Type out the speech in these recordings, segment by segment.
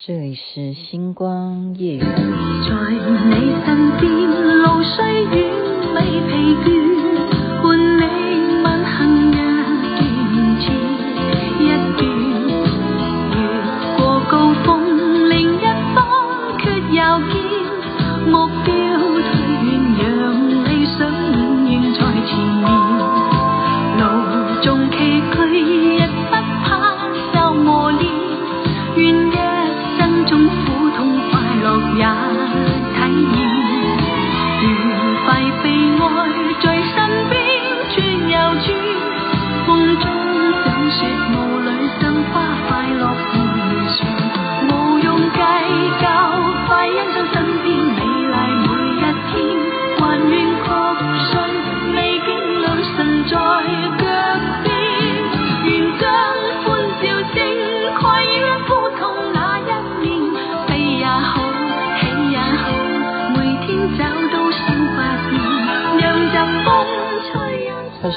这里是星光夜。在你身边，路虽远，未疲倦，在身边转又转，风中赏雪雾里赏花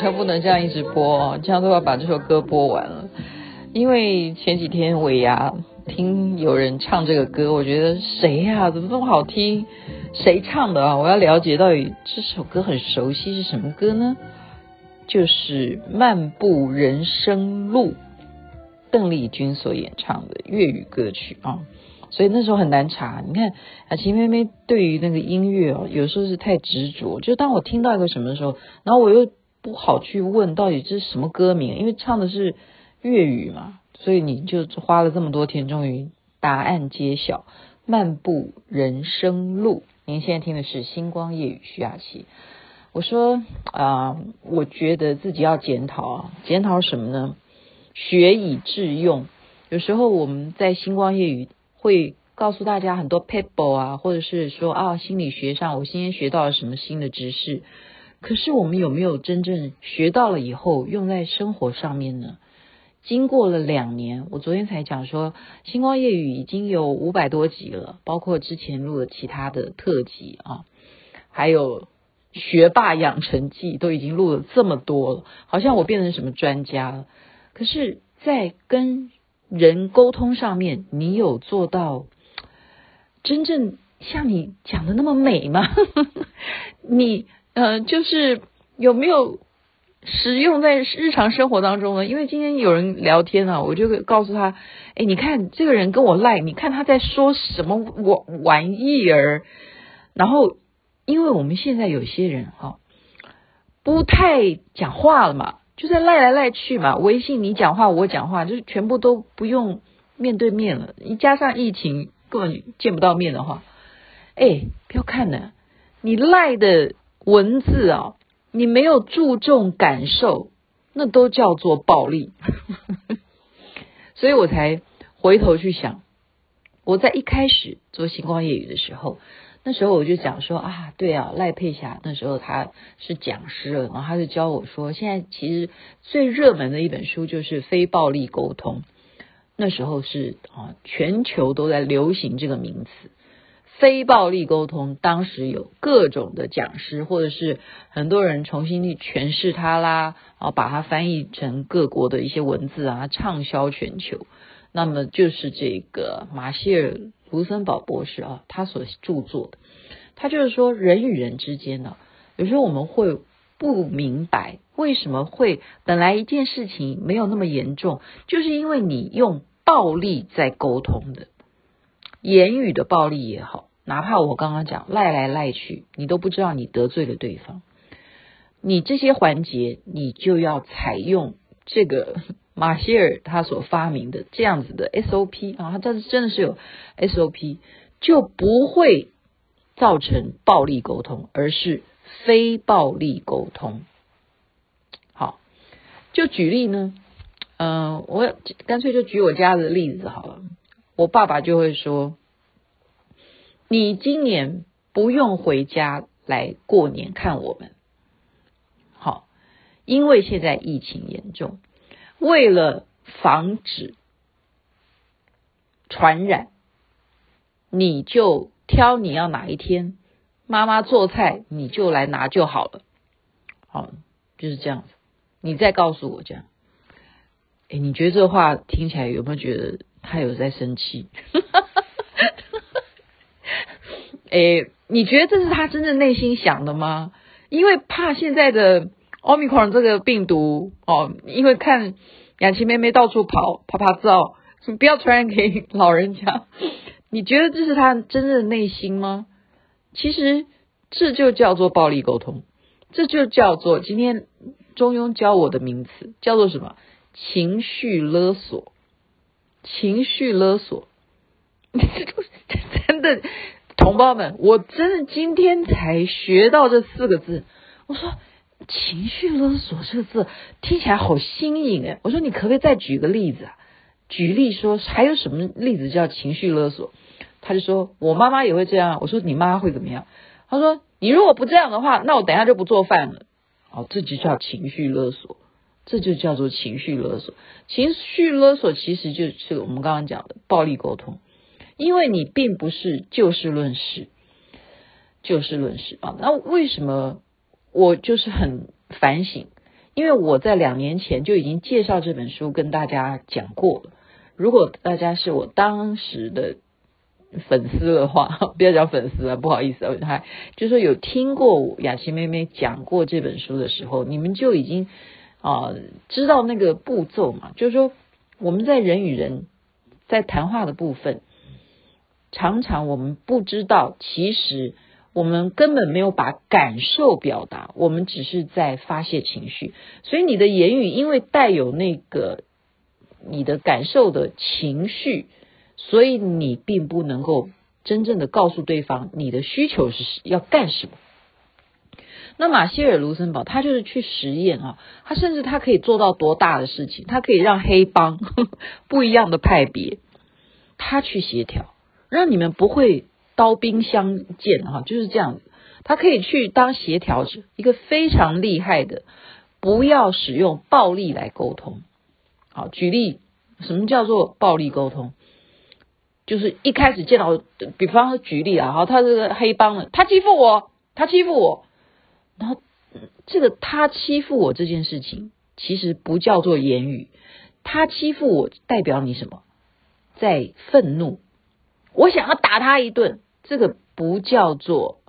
像不能这样一直播，这样都要把这首歌播完了。因为前几天尾牙听有人唱这个歌，我觉得谁呀、怎么这么好听？谁唱的啊？我要了解到底这首歌很熟悉是什么歌呢？就是《漫步人生路》，邓丽君所演唱的粤语歌曲啊。所以那时候很难查。你看啊，秦妹妹对于那个音乐哦，有时候是太执着。就当我听到一个什么的时候，然后我又不好去问到底这是什么歌名，因为唱的是粤语嘛，所以你就花了这么多天，终于答案揭晓，《漫步人生路》。您现在听的是《星光夜语》徐雅琪。我说啊、我觉得自己要检讨啊，检讨什么呢？学以致用。有时候我们在《星光夜语》会告诉大家很多 paper 啊，或者是说啊，心理学上我今天学到了什么新的知识。可是我们有没有真正学到了以后用在生活上面呢？经过了两年，我昨天才讲说，星光夜语已经有五百多集了，包括之前录的其他的特辑啊，还有学霸养成记都已经录了这么多了，好像我变成什么专家了。可是，在跟人沟通上面，你有做到真正像你讲的那么美吗？你。嗯、呃，就是有没有使用在日常生活当中呢？因为今天有人聊天啊，我就会告诉他，哎，你看这个人跟我赖，你看他在说什么玩玩意儿。然后，因为我们现在有些人哈、不太讲话了嘛，就在赖来赖去嘛，微信你讲话我讲话，就是全部都不用面对面了。一加上疫情根本见不到面的话，哎，不要看呢，你赖的。文字啊，你没有注重感受，那都叫做暴力。所以我才回头去想，我在一开始做星光夜雨的时候，那时候我就讲说啊，对啊，赖佩霞那时候他是讲师了，然后他就教我说，现在其实最热门的一本书就是《非暴力沟通》，那时候是啊，全球都在流行这个名词。非暴力沟通，当时有各种的讲师，或者是很多人重新去诠释它啦，啊，把它翻译成各国的一些文字啊，畅销全球。那么就是这个马歇尔·卢森堡博士啊，他所著作的，他就是说人与人之间呢，有时候我们会不明白为什么会本来一件事情没有那么严重，就是因为你用暴力在沟通的，言语的暴力也好。哪怕我刚刚讲赖来赖去，你都不知道你得罪了对方。你这些环节，你就要采用这个 马歇尔他所发明的这样子的 SOP 啊，他这是真的是有 SOP，就不会造成暴力沟通，而是非暴力沟通。好，就举例呢，嗯、呃，我干脆就举我家的例子好了。我爸爸就会说。你今年不用回家来过年看我们，好，因为现在疫情严重，为了防止传染，你就挑你要哪一天，妈妈做菜你就来拿就好了，好，就是这样子。你再告诉我这样，哎，你觉得这话听起来有没有觉得他有在生气？诶，你觉得这是他真正内心想的吗？因为怕现在的 Omicron 这个病毒哦，因为看雅琪妹妹到处跑趴趴走，你不要传染给 老人家。你觉得这是他真正的内心吗？其实这就叫做暴力沟通，这就叫做今天中庸教我的名词叫做什么？情绪勒索。情绪勒索，真的，同胞们，我真的今天才学到这四个字。我说情绪勒索这个字听起来好新颖诶。我说你可不可以再举个例子啊？举例说还有什么例子叫情绪勒索？他就说我妈妈也会这样。我说你妈会怎么样？他说你如果不这样的话，那我等下就不做饭了。哦，这就叫情绪勒索。这就叫做情绪勒索。情绪勒索其实就是我们刚刚讲的暴力沟通，因为你并不是就事论事，就事论事啊。那为什么我就是很反省？因为我在两年前就已经介绍这本书跟大家讲过。如果大家是我当时的粉丝的话，不要讲粉丝啊，不好意思啊，还就说有听过雅琪妹妹讲过这本书的时候，你们就已经。啊，知道那个步骤嘛？就是说，我们在人与人在谈话的部分，常常我们不知道，其实我们根本没有把感受表达，我们只是在发泄情绪。所以你的言语因为带有那个你的感受的情绪，所以你并不能够真正的告诉对方你的需求是要干什么。那马歇尔·卢森堡他就是去实验啊，他甚至他可以做到多大的事情？他可以让黑帮呵呵 不一样的派别，他去协调，让你们不会刀兵相见哈，就是这样子。他可以去当协调者，一个非常厉害的，不要使用暴力来沟通。好，举例，什么叫做暴力沟通？就是一开始见到，比方说举例啊，好，他这个黑帮的，他欺负我，他欺负我。然后，这个他欺负我这件事情，其实不叫做言语。他欺负我代表你什么？在愤怒。我想要打他一顿，这个不叫做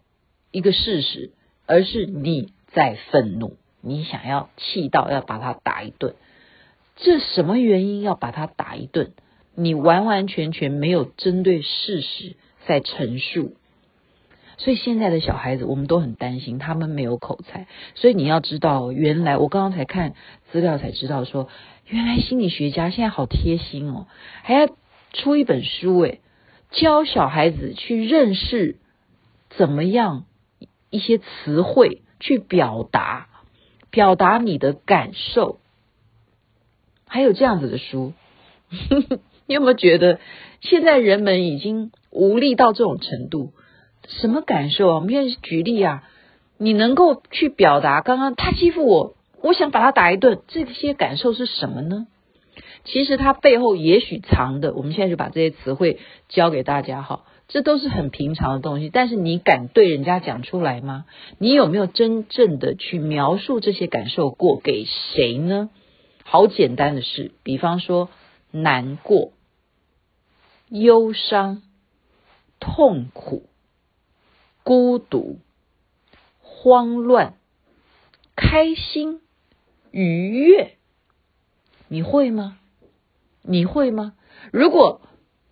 一个事实，而是你在愤怒，你想要气到要把他打一顿。这什么原因要把他打一顿？你完完全全没有针对事实在陈述。所以现在的小孩子，我们都很担心他们没有口才。所以你要知道，原来我刚刚才看资料才知道说，原来心理学家现在好贴心哦，还要出一本书诶，教小孩子去认识怎么样一些词汇去表达，表达你的感受。还有这样子的书，你有没有觉得现在人们已经无力到这种程度？什么感受啊？我们现在举例啊，你能够去表达刚刚他欺负我，我想把他打一顿，这些感受是什么呢？其实它背后也许藏的，我们现在就把这些词汇教给大家哈，这都是很平常的东西，但是你敢对人家讲出来吗？你有没有真正的去描述这些感受过给谁呢？好简单的事，比方说难过、忧伤、痛苦。孤独、慌乱、开心、愉悦，你会吗？你会吗？如果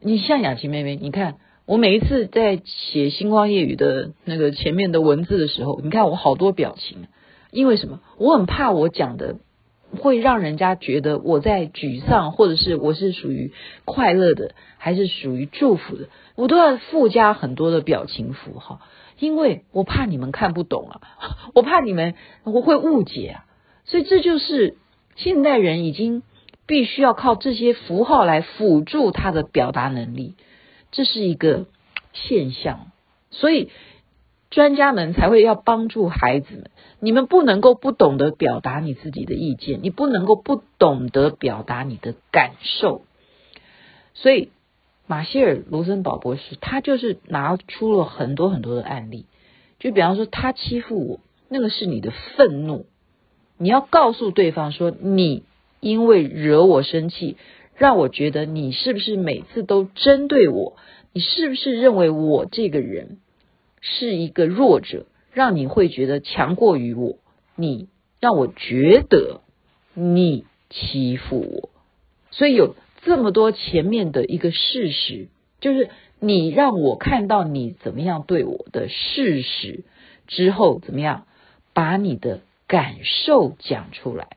你像雅琪妹妹，你看我每一次在写星光夜雨的那个前面的文字的时候，你看我好多表情，因为什么？我很怕我讲的会让人家觉得我在沮丧，或者是我是属于快乐的，还是属于祝福的，我都要附加很多的表情符号。因为我怕你们看不懂啊，我怕你们我会误解啊，所以这就是现代人已经必须要靠这些符号来辅助他的表达能力，这是一个现象，所以专家们才会要帮助孩子们，你们不能够不懂得表达你自己的意见，你不能够不懂得表达你的感受，所以。马歇尔·卢森堡博士，他就是拿出了很多很多的案例，就比方说他欺负我，那个是你的愤怒，你要告诉对方说，你因为惹我生气，让我觉得你是不是每次都针对我？你是不是认为我这个人是一个弱者，让你会觉得强过于我，你让我觉得你欺负我，所以有这么多前面的一个事实，就是你让我看到你怎么样对我的事实之后，怎么样把你的感受讲出来，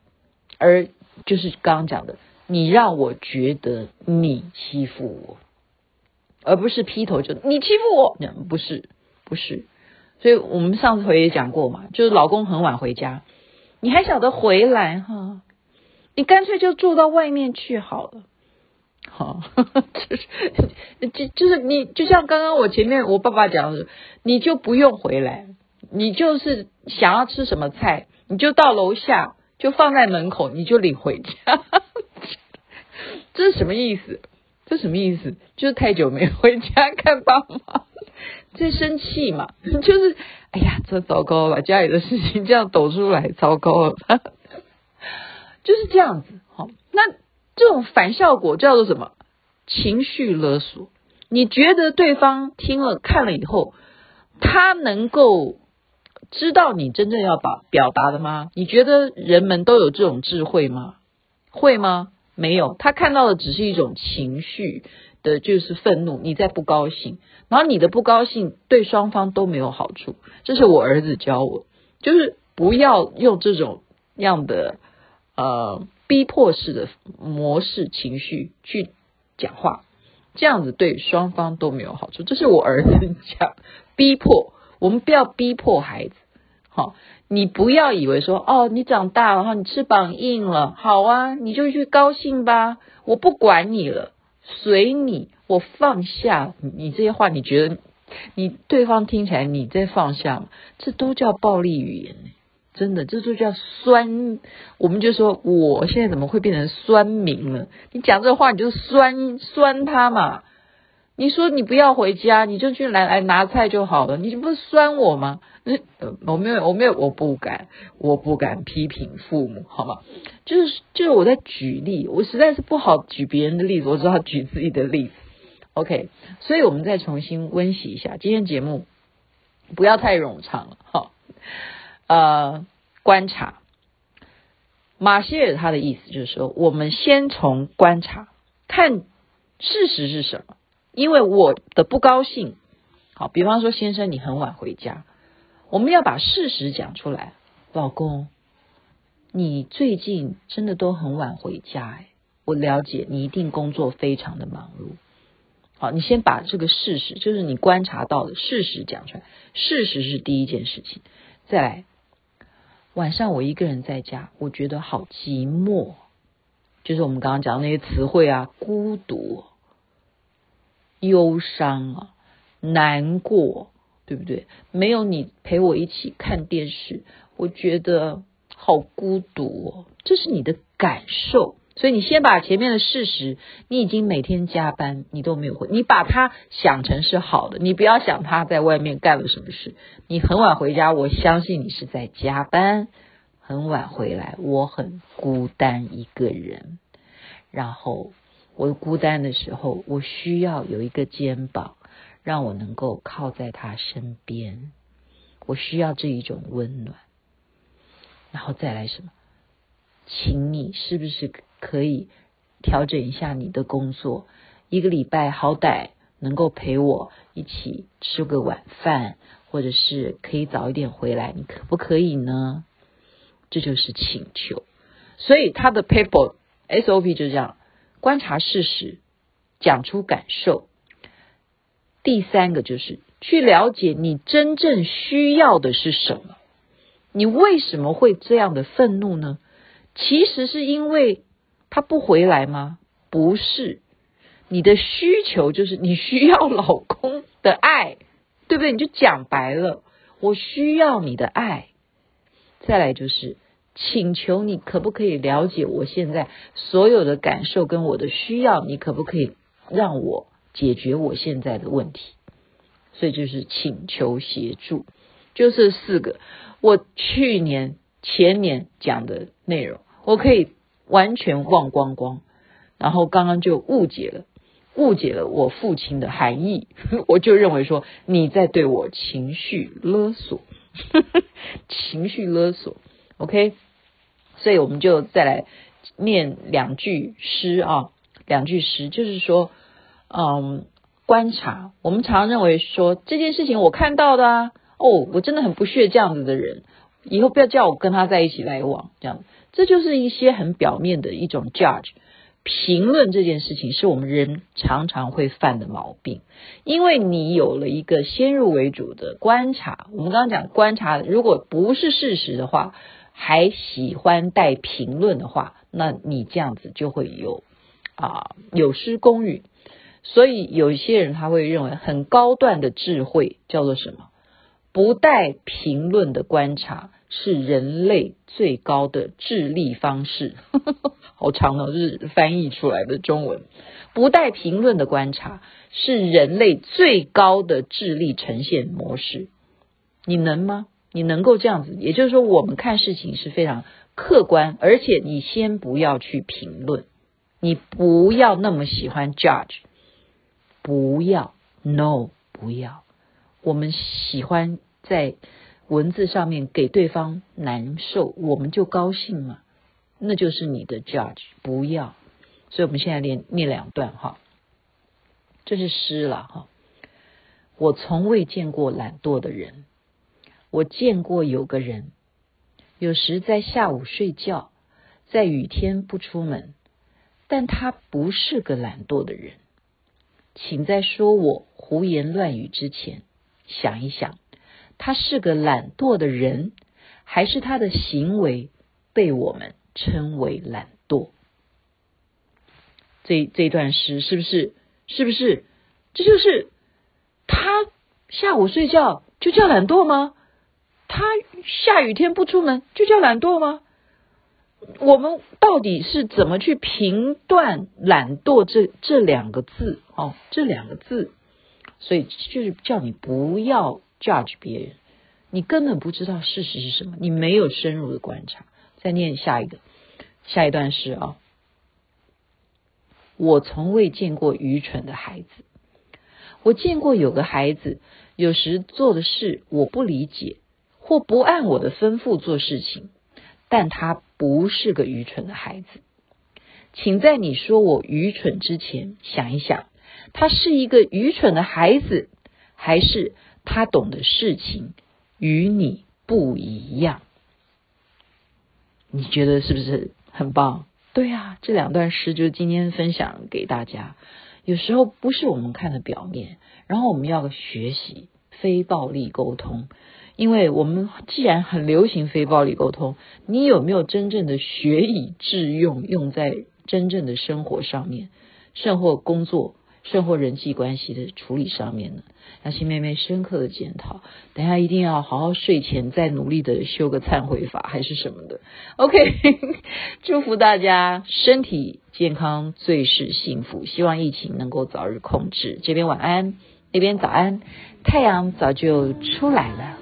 而就是刚刚讲的，你让我觉得你欺负我，而不是劈头就你欺负我，不是。不是，所以我们上次回也讲过嘛，就是老公很晚回家，你还晓得回来哈？你干脆就住到外面去好了，好，就是就就是你就像刚刚我前面我爸爸讲的，你就不用回来，你就是想要吃什么菜，你就到楼下就放在门口，你就领回家，这是什么意思？这什么意思？就是太久没回家看爸妈。在生气嘛，就是哎呀，这糟糕了，把家里的事情这样抖出来，糟糕了，就是这样子。好，那这种反效果叫做什么？情绪勒索。你觉得对方听了看了以后，他能够知道你真正要把表达的吗？你觉得人们都有这种智慧吗？会吗？没有，他看到的只是一种情绪。的就是愤怒，你在不高兴，然后你的不高兴对双方都没有好处。这是我儿子教我，就是不要用这种样的呃逼迫式的模式情绪去讲话，这样子对双方都没有好处。这是我儿子讲，逼迫我们不要逼迫孩子。好，你不要以为说哦，你长大了哈，你翅膀硬了，好啊，你就去高兴吧，我不管你了。随你，我放下你这些话，你觉得你对方听起来你在放下吗？这都叫暴力语言，真的，这就叫酸。我们就说，我现在怎么会变成酸民了？你讲这话，你就酸酸他嘛。你说你不要回家，你就去来来拿菜就好了，你不是酸我吗？那我没有，我没有，我不敢，我不敢批评父母，好吗？就是就是我在举例，我实在是不好举别人的例子，我只好举自己的例子。OK，所以我们再重新温习一下今天节目，不要太冗长了，哈。呃，观察马歇尔他的意思就是说，我们先从观察看事实是什么。因为我的不高兴，好，比方说先生你很晚回家，我们要把事实讲出来。老公，你最近真的都很晚回家，哎，我了解你一定工作非常的忙碌。好，你先把这个事实，就是你观察到的事实讲出来。事实是第一件事情，再来，晚上我一个人在家，我觉得好寂寞，就是我们刚刚讲的那些词汇啊，孤独。忧伤啊，难过，对不对？没有你陪我一起看电视，我觉得好孤独哦。这是你的感受，所以你先把前面的事实，你已经每天加班，你都没有回，你把它想成是好的，你不要想他在外面干了什么事。你很晚回家，我相信你是在加班，很晚回来，我很孤单一个人，然后。我孤单的时候，我需要有一个肩膀，让我能够靠在他身边。我需要这一种温暖，然后再来什么？请你是不是可以调整一下你的工作？一个礼拜好歹能够陪我一起吃个晚饭，或者是可以早一点回来，你可不可以呢？这就是请求。所以他的 paper SOP 就这样。观察事实，讲出感受。第三个就是去了解你真正需要的是什么。你为什么会这样的愤怒呢？其实是因为他不回来吗？不是，你的需求就是你需要老公的爱，对不对？你就讲白了，我需要你的爱。再来就是。请求你可不可以了解我现在所有的感受跟我的需要？你可不可以让我解决我现在的问题？所以就是请求协助，就是四个。我去年前年讲的内容，我可以完全忘光光，然后刚刚就误解了。误解了我父亲的含义，我就认为说你在对我情绪勒索，情绪勒索，OK，所以我们就再来念两句诗啊，两句诗就是说，嗯，观察，我们常认为说这件事情我看到的啊，哦，我真的很不屑这样子的人，以后不要叫我跟他在一起来往，这样，这就是一些很表面的一种 judge。评论这件事情是我们人常常会犯的毛病，因为你有了一个先入为主的观察。我们刚刚讲观察，如果不是事实的话，还喜欢带评论的话，那你这样子就会有啊有失公允。所以有一些人他会认为很高段的智慧叫做什么？不带评论的观察是人类最高的智力方式。好长的，是翻译出来的中文。不带评论的观察是人类最高的智力呈现模式。你能吗？你能够这样子？也就是说，我们看事情是非常客观，而且你先不要去评论，你不要那么喜欢 judge，不要，no，不要。我们喜欢在文字上面给对方难受，我们就高兴嘛。那就是你的 judge，不要。所以我们现在念念两段哈，这是诗了哈。我从未见过懒惰的人，我见过有个人，有时在下午睡觉，在雨天不出门，但他不是个懒惰的人。请在说我胡言乱语之前，想一想，他是个懒惰的人，还是他的行为被我们称为懒惰，这这段诗是不是？是不是？这就是他下午睡觉就叫懒惰吗？他下雨天不出门就叫懒惰吗？我们到底是怎么去评断“懒惰”这这两个字？哦，这两个字，所以就是叫你不要 judge 别人，你根本不知道事实是什么，你没有深入的观察。再念下一个，下一段诗啊。我从未见过愚蠢的孩子，我见过有个孩子，有时做的事我不理解，或不按我的吩咐做事情，但他不是个愚蠢的孩子。请在你说我愚蠢之前，想一想，他是一个愚蠢的孩子，还是他懂的事情与你不一样？你觉得是不是很棒？对啊，这两段诗就是今天分享给大家。有时候不是我们看的表面，然后我们要学习非暴力沟通，因为我们既然很流行非暴力沟通，你有没有真正的学以致用，用在真正的生活上面，甚或工作？甚或人际关系的处理上面呢，要请妹妹深刻的检讨。等下一定要好好睡前再努力的修个忏悔法，还是什么的。OK，祝福大家身体健康，最是幸福。希望疫情能够早日控制。这边晚安，那边早安，太阳早就出来了。